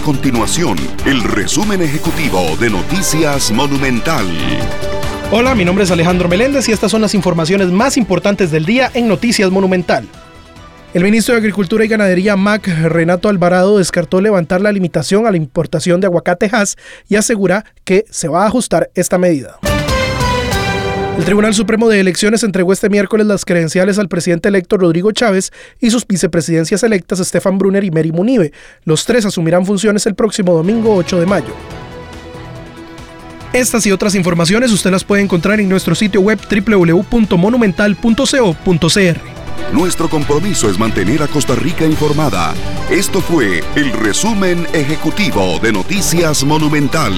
continuación el resumen ejecutivo de Noticias Monumental. Hola, mi nombre es Alejandro Meléndez y estas son las informaciones más importantes del día en Noticias Monumental. El ministro de Agricultura y Ganadería, Mac Renato Alvarado, descartó levantar la limitación a la importación de aguacate Hass y asegura que se va a ajustar esta medida. El Tribunal Supremo de Elecciones entregó este miércoles las credenciales al presidente electo Rodrigo Chávez y sus vicepresidencias electas Stefan Brunner y Mary Munive. Los tres asumirán funciones el próximo domingo 8 de mayo. Estas y otras informaciones usted las puede encontrar en nuestro sitio web www.monumental.co.cr. Nuestro compromiso es mantener a Costa Rica informada. Esto fue el resumen ejecutivo de Noticias Monumental.